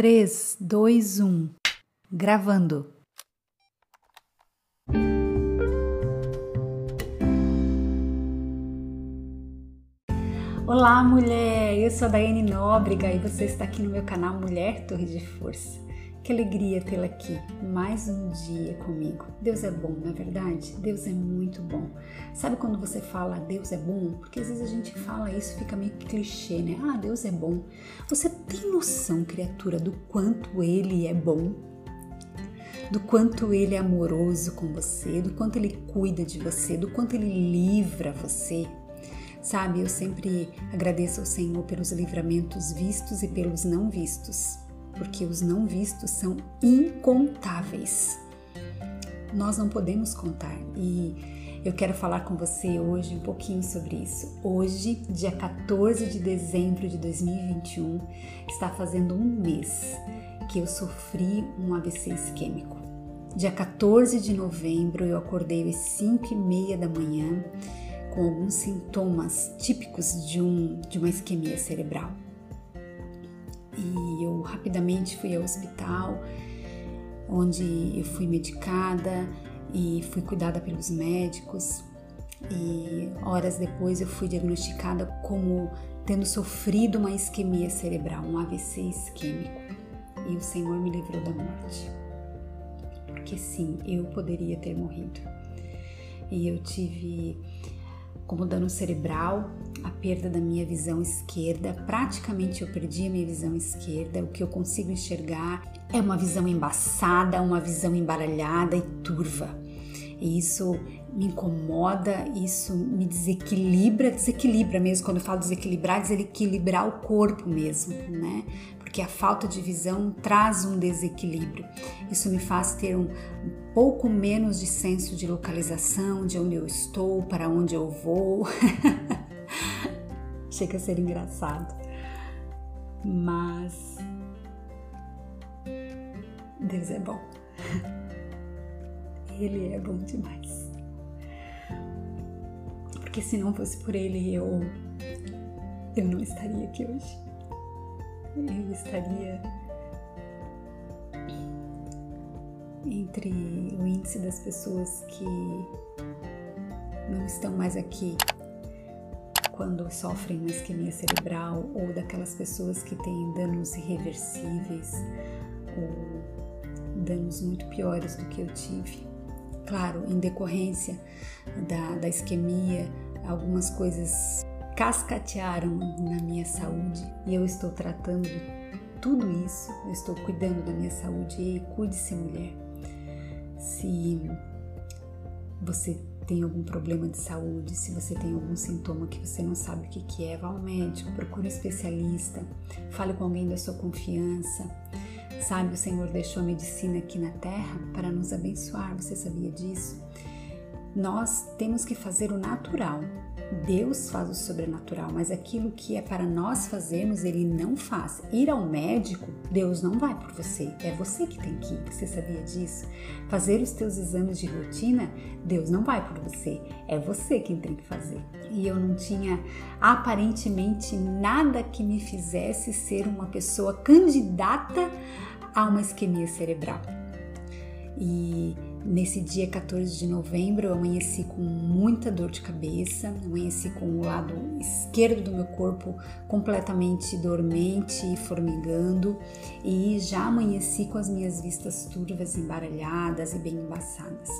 3, 2, 1. Gravando. Olá, mulher! Eu sou a Daiane Nóbrega e você está aqui no meu canal Mulher Torre de Força. Que alegria tê-la aqui, mais um dia comigo. Deus é bom, não é verdade? Deus é muito bom. Sabe quando você fala Deus é bom? Porque às vezes a gente fala isso, fica meio clichê, né? Ah, Deus é bom. Você tem noção, criatura, do quanto Ele é bom? Do quanto Ele é amoroso com você, do quanto Ele cuida de você, do quanto Ele livra você, Sabe, eu sempre agradeço ao Senhor pelos livramentos vistos e pelos não vistos porque os não vistos são incontáveis. Nós não podemos contar e eu quero falar com você hoje um pouquinho sobre isso. Hoje, dia 14 de dezembro de 2021, está fazendo um mês que eu sofri um AVC isquêmico. Dia 14 de novembro eu acordei às 5 e meia da manhã com alguns sintomas típicos de, um, de uma isquemia cerebral e eu rapidamente fui ao hospital, onde eu fui medicada e fui cuidada pelos médicos. E horas depois eu fui diagnosticada como tendo sofrido uma isquemia cerebral, um AVC isquêmico. E o Senhor me livrou da morte. Porque sim, eu poderia ter morrido. E eu tive como dano cerebral, a perda da minha visão esquerda. Praticamente eu perdi a minha visão esquerda. O que eu consigo enxergar é uma visão embaçada, uma visão embaralhada e turva. E isso me incomoda, isso me desequilibra, desequilibra mesmo. Quando eu falo desequilibrar, desequilibrar o corpo mesmo, né? Porque a falta de visão traz um desequilíbrio. Isso me faz ter um pouco menos de senso de localização, de onde eu estou, para onde eu vou. Chega a ser engraçado. Mas Deus é bom. Ele é bom demais. Porque se não fosse por ele, eu eu não estaria aqui hoje. Eu estaria entre o índice das pessoas que não estão mais aqui quando sofrem uma isquemia cerebral ou daquelas pessoas que têm danos irreversíveis ou danos muito piores do que eu tive. Claro, em decorrência da, da isquemia, algumas coisas cascatearam na minha saúde e eu estou tratando tudo isso, eu estou cuidando da minha saúde e cuide-se, mulher. Se você tem algum problema de saúde, se você tem algum sintoma que você não sabe o que, que é, vá ao médico, procure um especialista, fale com alguém da sua confiança. Sabe, o Senhor deixou a medicina aqui na terra para nos abençoar, você sabia disso? Nós temos que fazer o natural. Deus faz o sobrenatural, mas aquilo que é para nós fazermos, Ele não faz. Ir ao médico, Deus não vai por você, é você que tem que ir. Você sabia disso? Fazer os teus exames de rotina, Deus não vai por você, é você quem tem que fazer. E eu não tinha aparentemente nada que me fizesse ser uma pessoa candidata a uma isquemia cerebral. E nesse dia 14 de novembro eu amanheci com muita dor de cabeça, amanheci com o lado esquerdo do meu corpo completamente dormente e formigando, e já amanheci com as minhas vistas turvas, embaralhadas e bem embaçadas.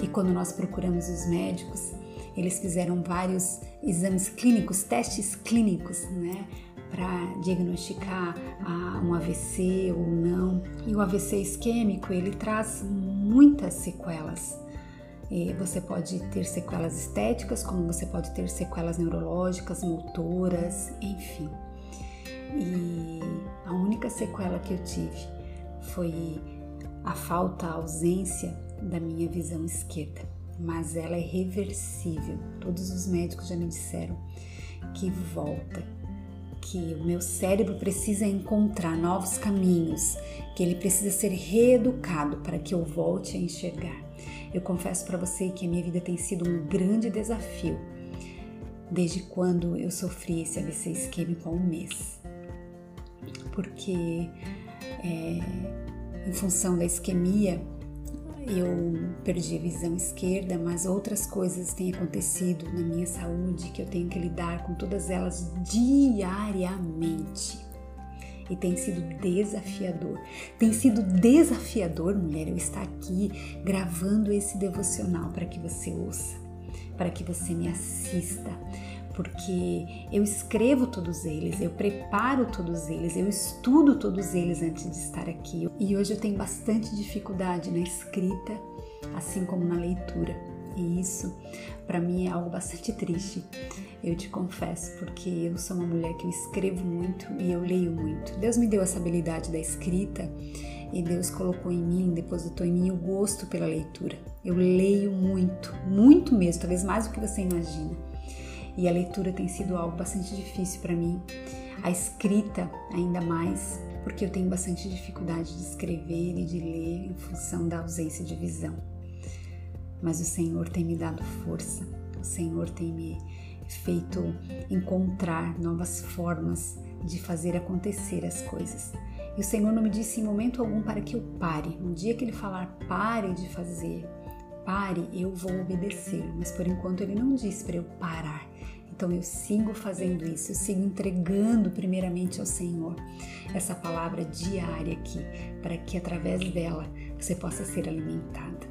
E quando nós procuramos os médicos, eles fizeram vários exames clínicos, testes clínicos, né? Para diagnosticar ah, um AVC ou não. E o AVC isquêmico ele traz muitas sequelas. Você pode ter sequelas estéticas, como você pode ter sequelas neurológicas, motoras, enfim. E a única sequela que eu tive foi a falta, a ausência da minha visão esquerda, mas ela é reversível. Todos os médicos já me disseram que volta, que o meu cérebro precisa encontrar novos caminhos, que ele precisa ser reeducado para que eu volte a enxergar. Eu confesso para você que a minha vida tem sido um grande desafio desde quando eu sofri esse AVC isquêmico há um mês. Porque é, em função da isquemia, eu perdi a visão esquerda, mas outras coisas têm acontecido na minha saúde que eu tenho que lidar com todas elas diariamente. E tem sido desafiador. Tem sido desafiador, mulher, eu estar aqui gravando esse devocional para que você ouça, para que você me assista, porque eu escrevo todos eles, eu preparo todos eles, eu estudo todos eles antes de estar aqui. E hoje eu tenho bastante dificuldade na escrita, assim como na leitura. E isso para mim é algo bastante triste, eu te confesso, porque eu sou uma mulher que eu escrevo muito e eu leio muito. Deus me deu essa habilidade da escrita e Deus colocou em mim, depositou em mim o gosto pela leitura. Eu leio muito, muito mesmo, talvez mais do que você imagina e a leitura tem sido algo bastante difícil para mim. A escrita, ainda mais, porque eu tenho bastante dificuldade de escrever e de ler em função da ausência de visão. Mas o Senhor tem me dado força, o Senhor tem me feito encontrar novas formas de fazer acontecer as coisas. E o Senhor não me disse em momento algum para que eu pare. Um dia que Ele falar pare de fazer, pare, eu vou obedecer. Mas por enquanto Ele não disse para eu parar. Então eu sigo fazendo isso, eu sigo entregando primeiramente ao Senhor essa palavra diária aqui, para que através dela você possa ser alimentada.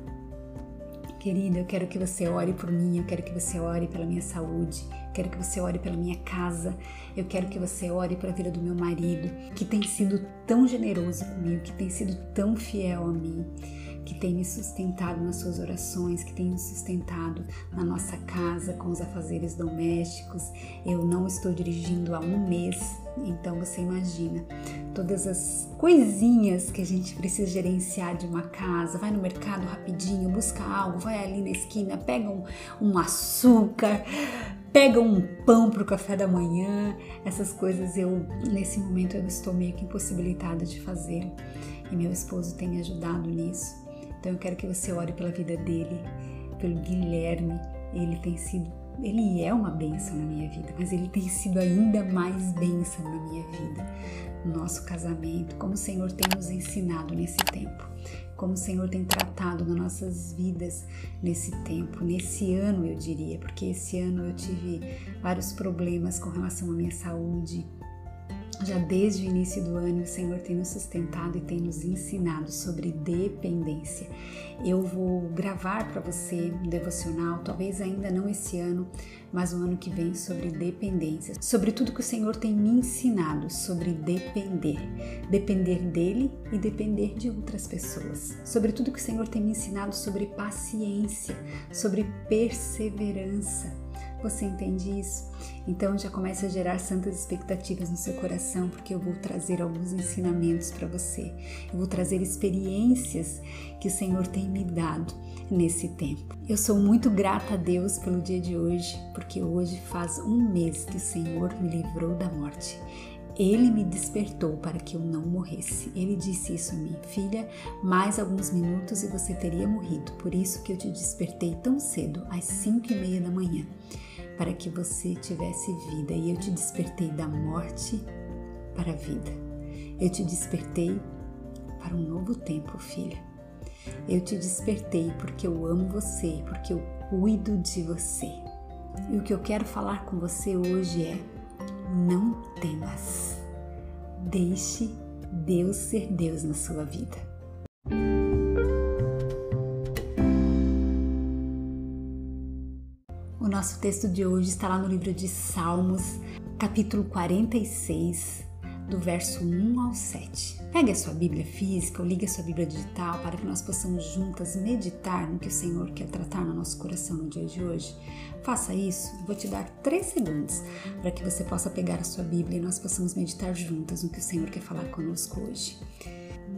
Querida, eu quero que você ore por mim, eu quero que você ore pela minha saúde, quero que você ore pela minha casa, eu quero que você ore pela vida do meu marido, que tem sido tão generoso comigo, que tem sido tão fiel a mim que tem me sustentado nas suas orações, que tem me sustentado na nossa casa com os afazeres domésticos. Eu não estou dirigindo há um mês, então você imagina todas as coisinhas que a gente precisa gerenciar de uma casa. Vai no mercado rapidinho, busca algo, vai ali na esquina, pega um, um açúcar, pega um pão para o café da manhã. Essas coisas eu, nesse momento, eu estou meio que impossibilitada de fazer. E meu esposo tem me ajudado nisso. Então eu quero que você ore pela vida dele, pelo Guilherme. Ele tem sido, ele é uma bênção na minha vida, mas ele tem sido ainda mais bênção na minha vida, no nosso casamento, como o Senhor tem nos ensinado nesse tempo, como o Senhor tem tratado nas nossas vidas nesse tempo, nesse ano eu diria, porque esse ano eu tive vários problemas com relação à minha saúde, já desde o início do ano, o Senhor tem nos sustentado e tem nos ensinado sobre dependência. Eu vou gravar para você um devocional, talvez ainda não esse ano, mas o ano que vem, sobre dependência, sobre tudo que o Senhor tem me ensinado sobre depender, depender dele e depender de outras pessoas, sobre tudo que o Senhor tem me ensinado sobre paciência, sobre perseverança você entende isso? Então já começa a gerar santas expectativas no seu coração, porque eu vou trazer alguns ensinamentos para você. Eu vou trazer experiências que o Senhor tem me dado nesse tempo. Eu sou muito grata a Deus pelo dia de hoje, porque hoje faz um mês que o Senhor me livrou da morte. Ele me despertou para que eu não morresse. Ele disse isso a mim, filha, mais alguns minutos e você teria morrido. Por isso que eu te despertei tão cedo, às cinco e meia da manhã para que você tivesse vida e eu te despertei da morte para a vida. Eu te despertei para um novo tempo, filha. Eu te despertei porque eu amo você, porque eu cuido de você. E o que eu quero falar com você hoje é: não temas. Deixe Deus ser Deus na sua vida. Nosso texto de hoje está lá no livro de Salmos, capítulo 46, do verso 1 ao 7. Pegue a sua Bíblia física ou ligue a sua Bíblia digital para que nós possamos juntas meditar no que o Senhor quer tratar no nosso coração no dia de hoje. Faça isso, vou te dar três segundos para que você possa pegar a sua Bíblia e nós possamos meditar juntas no que o Senhor quer falar conosco hoje.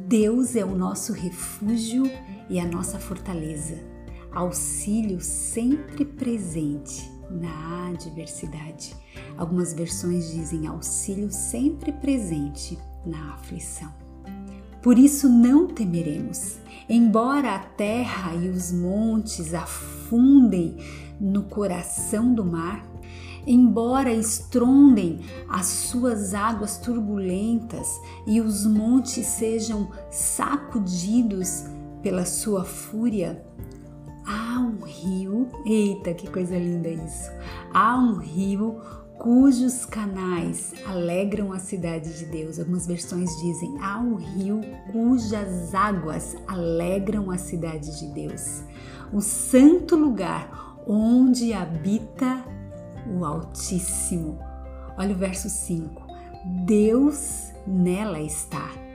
Deus é o nosso refúgio e a nossa fortaleza auxílio sempre presente na adversidade. Algumas versões dizem auxílio sempre presente na aflição. Por isso não temeremos, embora a terra e os montes afundem no coração do mar, embora estrondem as suas águas turbulentas e os montes sejam sacudidos pela sua fúria, há um rio, eita que coisa linda isso! Há um rio cujos canais alegram a cidade de Deus. Algumas versões dizem: há um rio cujas águas alegram a cidade de Deus. O santo lugar onde habita o Altíssimo. Olha o verso 5. Deus nela está.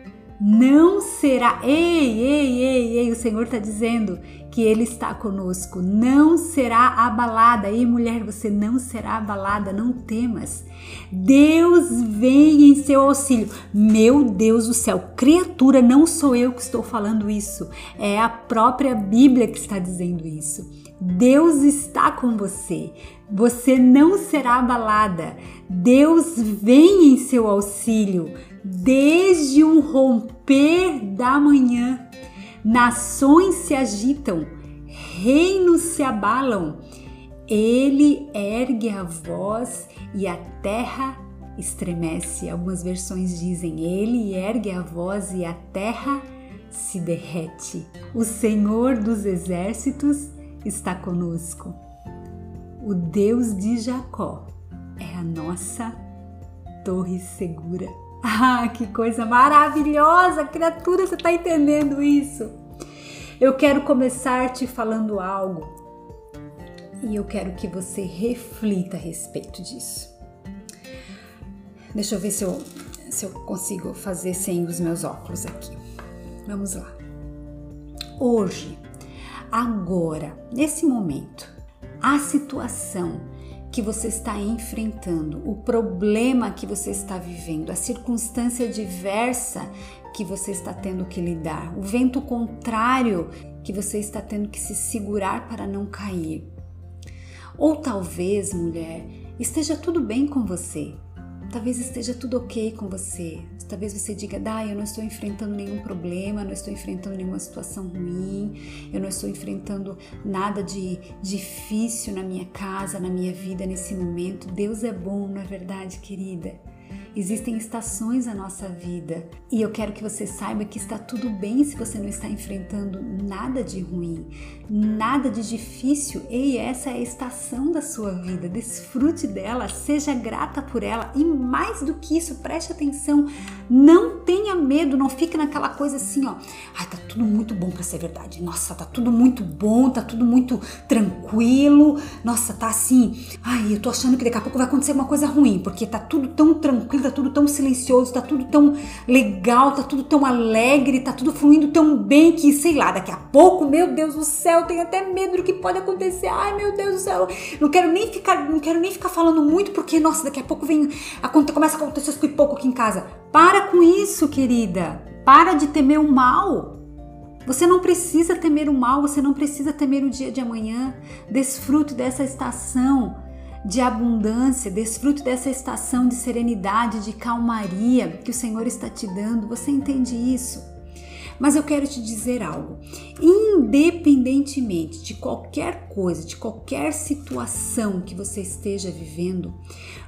Não será. Ei, ei, ei, ei, o Senhor está dizendo que Ele está conosco, não será abalada. E mulher, você não será abalada, não temas. Deus vem em seu auxílio. Meu Deus do céu, criatura, não sou eu que estou falando isso, é a própria Bíblia que está dizendo isso. Deus está com você. Você não será abalada. Deus vem em seu auxílio desde o romper da manhã. Nações se agitam, reinos se abalam. Ele ergue a voz e a terra estremece. Algumas versões dizem: Ele ergue a voz e a terra se derrete. O Senhor dos exércitos está conosco. O Deus de Jacó é a nossa torre segura. Ah, que coisa maravilhosa, criatura, você está entendendo isso? Eu quero começar te falando algo e eu quero que você reflita a respeito disso. Deixa eu ver se eu, se eu consigo fazer sem os meus óculos aqui. Vamos lá. Hoje, agora, nesse momento, a situação que você está enfrentando, o problema que você está vivendo, a circunstância diversa que você está tendo que lidar, o vento contrário que você está tendo que se segurar para não cair. Ou talvez, mulher, esteja tudo bem com você, Talvez esteja tudo ok com você. Talvez você diga, Dai, eu não estou enfrentando nenhum problema, não estou enfrentando nenhuma situação ruim, eu não estou enfrentando nada de difícil na minha casa, na minha vida nesse momento. Deus é bom, não é verdade, querida? Existem estações na nossa vida e eu quero que você saiba que está tudo bem se você não está enfrentando nada de ruim, nada de difícil. Ei, essa é a estação da sua vida. Desfrute dela, seja grata por ela e mais do que isso, preste atenção. Não tenha medo, não fique naquela coisa assim, ó. Ai, tá tudo muito bom para ser verdade. Nossa, tá tudo muito bom, tá tudo muito tranquilo. Nossa, tá assim. Ai, eu tô achando que daqui a pouco vai acontecer uma coisa ruim, porque tá tudo tão tranquilo tá tudo tão silencioso, tá tudo tão legal, tá tudo tão alegre, tá tudo fluindo tão bem que, sei lá, daqui a pouco, meu Deus do céu, tenho até medo do que pode acontecer. Ai, meu Deus do céu, não quero nem ficar, não quero nem ficar falando muito porque, nossa, daqui a pouco vem, começa a acontecer as pouco aqui em casa. Para com isso, querida. Para de temer o mal. Você não precisa temer o mal, você não precisa temer o dia de amanhã. Desfrute dessa estação de abundância, desfrute dessa estação de serenidade, de calmaria que o Senhor está te dando. Você entende isso? Mas eu quero te dizer algo. Independentemente de qualquer coisa, de qualquer situação que você esteja vivendo,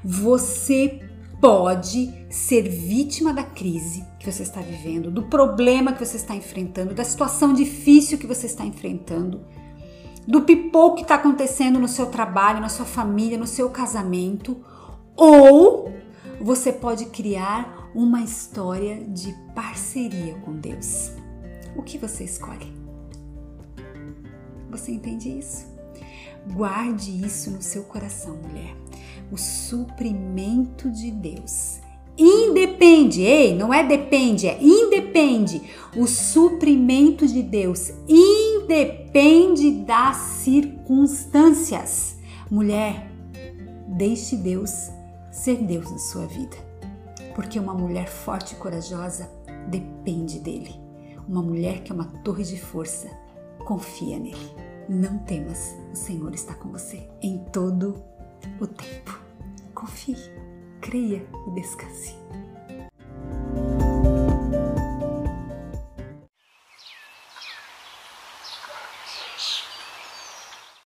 você pode ser vítima da crise que você está vivendo, do problema que você está enfrentando, da situação difícil que você está enfrentando do pipoco que está acontecendo no seu trabalho, na sua família, no seu casamento, ou você pode criar uma história de parceria com Deus. O que você escolhe? Você entende isso? Guarde isso no seu coração, mulher. O suprimento de Deus independe, ei, não é depende, é independe. O suprimento de Deus independe das circunstâncias. Mulher, deixe Deus ser Deus na sua vida. Porque uma mulher forte e corajosa depende dele. Uma mulher que é uma torre de força, confia nele. Não temas, o Senhor está com você em todo o tempo. Confie creia e descanse.